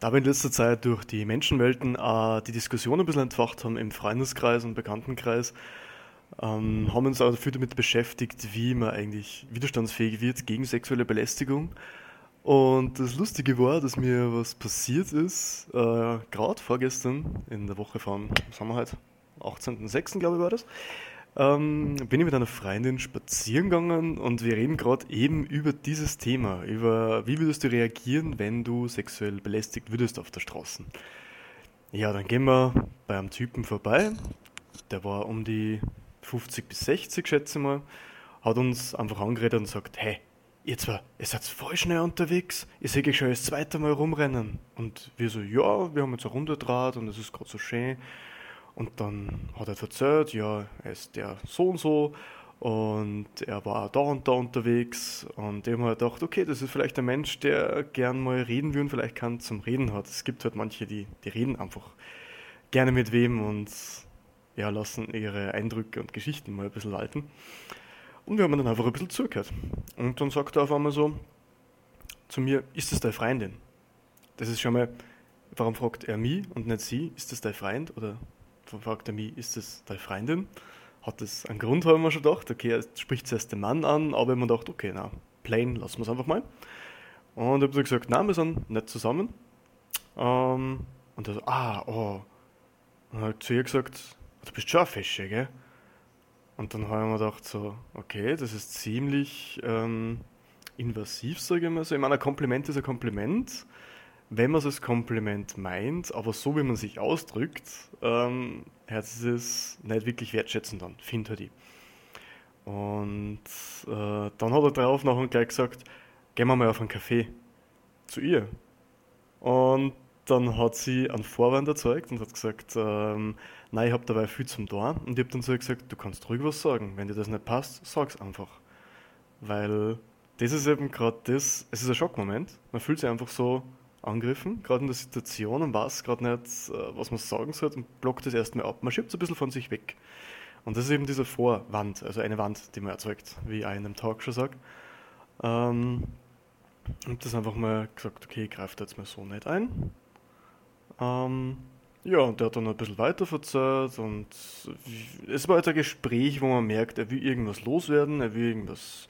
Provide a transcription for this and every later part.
Da wir in letzter Zeit durch die Menschenwelten äh, die Diskussion ein bisschen entfacht haben im Freundeskreis und Bekanntenkreis, ähm, haben uns auch dafür damit beschäftigt, wie man eigentlich widerstandsfähig wird gegen sexuelle Belästigung. Und das Lustige war, dass mir was passiert ist, äh, gerade vorgestern in der Woche von, was haben wir heute, 18.06. glaube ich war das, ähm, bin ich mit einer Freundin spazieren gegangen und wir reden gerade eben über dieses Thema, über wie würdest du reagieren, wenn du sexuell belästigt würdest auf der Straße. Ja, dann gehen wir bei einem Typen vorbei, der war um die 50 bis 60, schätze ich mal, hat uns einfach angeredet und sagt, hey, ihr zwei, ihr seid voll schnell unterwegs, ich sehe euch schon das zweite Mal rumrennen. Und wir so, ja, wir haben jetzt eine Runde und es ist gerade so schön. Und dann hat er erzählt, ja, er ist der so und so und er war da und da unterwegs und ich habe mir gedacht, okay, das ist vielleicht ein Mensch, der gern mal reden will und vielleicht kann zum Reden hat. Es gibt halt manche, die, die reden einfach gerne mit wem und ja, lassen ihre Eindrücke und Geschichten mal ein bisschen walten. Und wir haben dann einfach ein bisschen zugehört. Und dann sagt er auf einmal so zu mir, ist das deine Freundin? Das ist schon mal, warum fragt er mich und nicht sie, ist das dein Freund? Oder fragt er mich, ist das deine Freundin? Hat das einen Grund, haben wir schon gedacht. Okay, er spricht zuerst den Mann an, aber man gedacht, okay, na, plain, lassen wir es einfach mal. Und ich habe gesagt, nein, wir sind nicht zusammen. Ähm, und er so, ah, oh. Und hat zu ihr gesagt, du bist schon ein Fische, gell? Und dann habe ich mir gedacht, so, okay, das ist ziemlich ähm, invasiv, sage ich mal so. Ich meine, ein Kompliment ist ein Kompliment wenn man es als Kompliment meint, aber so wie man sich ausdrückt, ähm, hört es nicht wirklich wertschätzend an, finde ich. Und äh, dann hat er darauf noch gleich gesagt, gehen wir mal auf einen Kaffee zu ihr. Und dann hat sie einen Vorwand erzeugt und hat gesagt, ähm, nein, ich habe dabei viel zum Tor. Und ich habe dann so gesagt, du kannst ruhig was sagen. Wenn dir das nicht passt, sag's einfach. Weil das ist eben gerade das, es ist ein Schockmoment. Man fühlt sich einfach so angegriffen, gerade in der Situation und weiß gerade nicht, äh, was man sagen soll und blockt das erstmal ab. Man schiebt es ein bisschen von sich weg. Und das ist eben diese Vorwand, also eine Wand, die man erzeugt, wie ich auch in einem Talk schon sage. Ähm, und das einfach mal gesagt, okay, da jetzt mal so nicht ein. Ähm, ja, und der hat dann ein bisschen weiter verzerrt und es war halt ein Gespräch, wo man merkt, er will irgendwas loswerden, er will irgendwas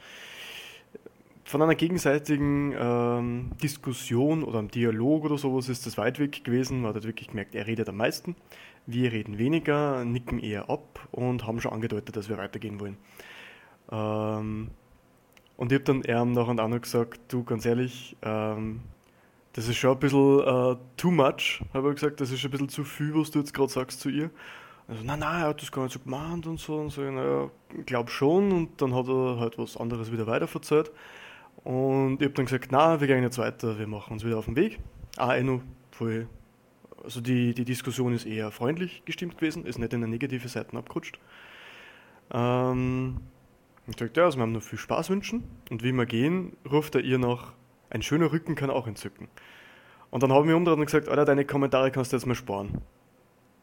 von einer gegenseitigen ähm, Diskussion oder einem Dialog oder sowas ist das weit weg gewesen. Man hat wirklich gemerkt, er redet am meisten, wir reden weniger, nicken eher ab und haben schon angedeutet, dass wir weitergehen wollen. Ähm, und ich habe dann er nach und an gesagt, du ganz ehrlich, ähm, das ist schon ein bisschen uh, too much, habe ich gesagt, das ist ein bisschen zu viel, was du jetzt gerade sagst zu ihr. Also, nein, nein, er hat das gar nicht so gemeint und so und so. Naja, ich glaube schon. Und dann hat er halt was anderes wieder weiter verzählt. Und ich habe dann gesagt, na, wir gehen jetzt weiter, wir machen uns wieder auf den Weg. Ah, eh noch voll. Also die, die Diskussion ist eher freundlich gestimmt gewesen, ist nicht in eine negative Seite abgerutscht. Ähm, ich sagte, ja, also wir haben noch viel Spaß wünschen. Und wie wir gehen, ruft er ihr noch, ein schöner Rücken kann auch entzücken. Und dann habe ich mir umgedreht und gesagt, Alter, deine Kommentare kannst du jetzt mal sparen.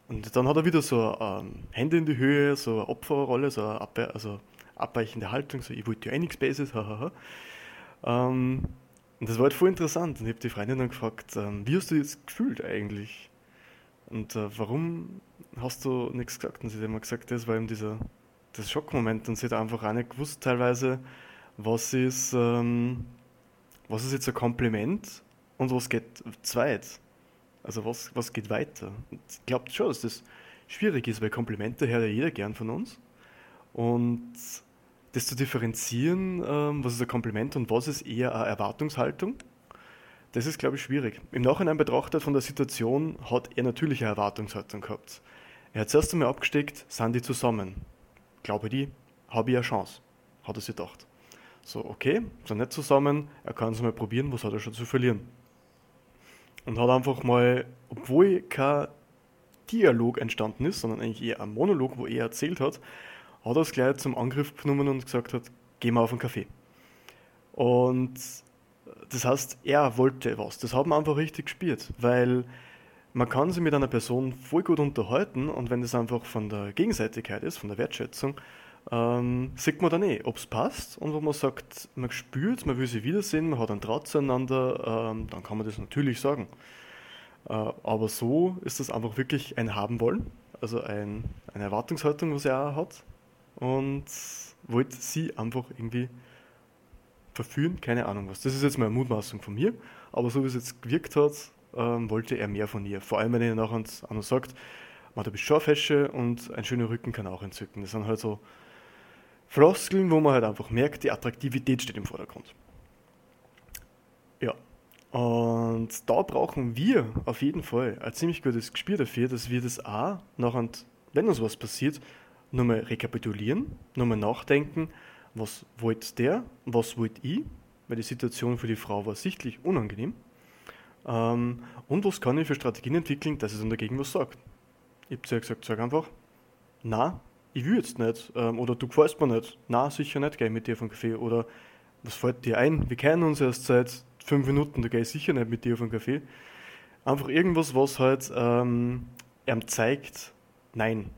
Und dann hat er wieder so ähm, Hände in die Höhe, so eine Opferrolle, so eine Abwehr, also abweichende Haltung, so ich wollte ja eh nichts hahaha. Ähm, und das war halt voll interessant. Und ich habe die Freundin dann gefragt, ähm, wie hast du jetzt gefühlt eigentlich? Und äh, warum hast du nichts gesagt? Und sie hat immer gesagt, das war eben dieser das Schockmoment. Und sie hat einfach auch nicht gewusst teilweise, was ist, ähm, was ist jetzt ein Kompliment und was geht zweit. Also was, was geht weiter? Und ich glaube schon, dass das schwierig ist, weil Komplimente hört ja jeder gern von uns. Und das zu differenzieren, ähm, was ist ein Kompliment und was ist eher eine Erwartungshaltung, das ist, glaube ich, schwierig. Im Nachhinein betrachtet von der Situation hat er natürlich eine Erwartungshaltung gehabt. Er hat zuerst einmal abgesteckt, sind die zusammen. Glaube die, habe ich eine Chance, hat er sich gedacht. So, okay, sind nicht zusammen, er kann es mal probieren, was hat er schon zu verlieren? Und hat einfach mal, obwohl kein Dialog entstanden ist, sondern eigentlich eher ein Monolog, wo er erzählt hat, hat er es gleich zum Angriff genommen und gesagt hat, geh mal auf einen Kaffee. Und das heißt, er wollte was. Das hat man einfach richtig gespielt, weil man kann sich mit einer Person voll gut unterhalten und wenn das einfach von der Gegenseitigkeit ist, von der Wertschätzung, ähm, sieht man dann eh, ob es passt und wo man sagt, man spürt, man will sie wiedersehen, man hat einen Draht zueinander, ähm, dann kann man das natürlich sagen. Äh, aber so ist das einfach wirklich ein Haben wollen, also ein, eine Erwartungshaltung, was er auch hat. Und wollte sie einfach irgendwie verführen, keine Ahnung was. Das ist jetzt mal eine Mutmaßung von mir, aber so wie es jetzt gewirkt hat, ähm, wollte er mehr von ihr. Vor allem, wenn er nachher noch sagt, man, du bist Scharfhäsche und ein schöner Rücken kann auch entzücken. Das sind halt so Floskeln, wo man halt einfach merkt, die Attraktivität steht im Vordergrund. Ja. Und da brauchen wir auf jeden Fall ein ziemlich gutes Gespür dafür, dass wir das auch nachher, wenn uns was passiert, nochmal rekapitulieren, nochmal nachdenken, was wollte der, was wollte ich, weil die Situation für die Frau war sichtlich unangenehm. Ähm, und was kann ich für Strategien entwickeln, dass es dann dagegen was sagt. Ich habe zu ihr gesagt, sag einfach, na, ich will jetzt nicht, ähm, oder du gefällst mir nicht, na, sicher nicht, gehe mit dir auf den Kaffee, oder was fällt dir ein, wir kennen uns erst seit fünf Minuten, da gehe ich sicher nicht mit dir auf den Kaffee. Einfach irgendwas, was halt ähm, ihm zeigt, nein,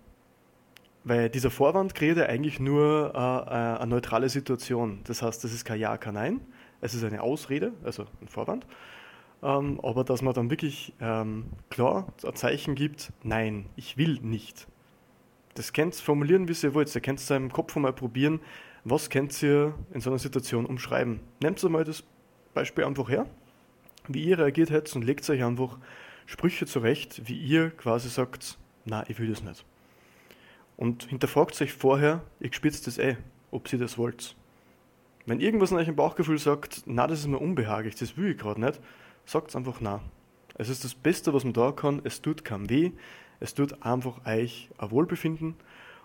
weil dieser Vorwand kreiert ja eigentlich nur äh, äh, eine neutrale Situation. Das heißt, das ist kein Ja, kein Nein. Es ist eine Ausrede, also ein Vorwand. Ähm, aber dass man dann wirklich ähm, klar ein Zeichen gibt, nein, ich will nicht. Das könnt ihr formulieren, wie ihr wollt. Ihr könnt es im Kopf mal probieren, was könnt ihr in so einer Situation umschreiben. Nehmt mal das Beispiel einfach her, wie ihr reagiert hättet und legt euch einfach Sprüche zurecht, wie ihr quasi sagt, na, ich will das nicht. Und hinterfragt euch vorher, ich spitzt das eh, ob ihr das wollt. Wenn irgendwas in eurem Bauchgefühl sagt, na, das ist mir unbehaglich, das will ich gerade nicht, sagt einfach na. Es ist das Beste, was man da kann. Es tut keinem weh. Es tut einfach euch ein Wohlbefinden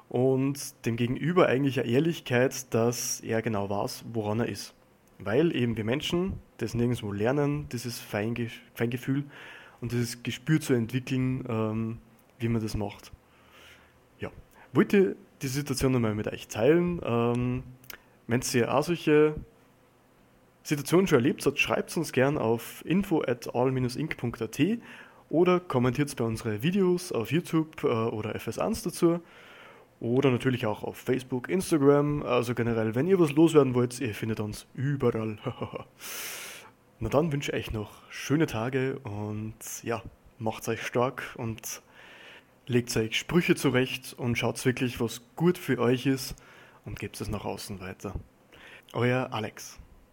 und dem Gegenüber eigentlich eine Ehrlichkeit, dass er genau weiß, woran er ist. Weil eben wir Menschen das nirgendwo lernen, dieses Feinge Feingefühl und dieses Gespür zu entwickeln, ähm, wie man das macht wollte die Situation nochmal mit euch teilen. Ähm, wenn ihr auch solche Situationen schon erlebt habt, schreibt uns gern auf info at all-inc.at oder kommentiert bei unseren Videos auf YouTube äh, oder FS1 dazu. Oder natürlich auch auf Facebook, Instagram. Also generell, wenn ihr was loswerden wollt, ihr findet uns überall. Na dann wünsche ich euch noch schöne Tage und ja, macht euch stark und legt euch Sprüche zurecht und schaut wirklich, was gut für euch ist und gebt es nach außen weiter. Euer Alex.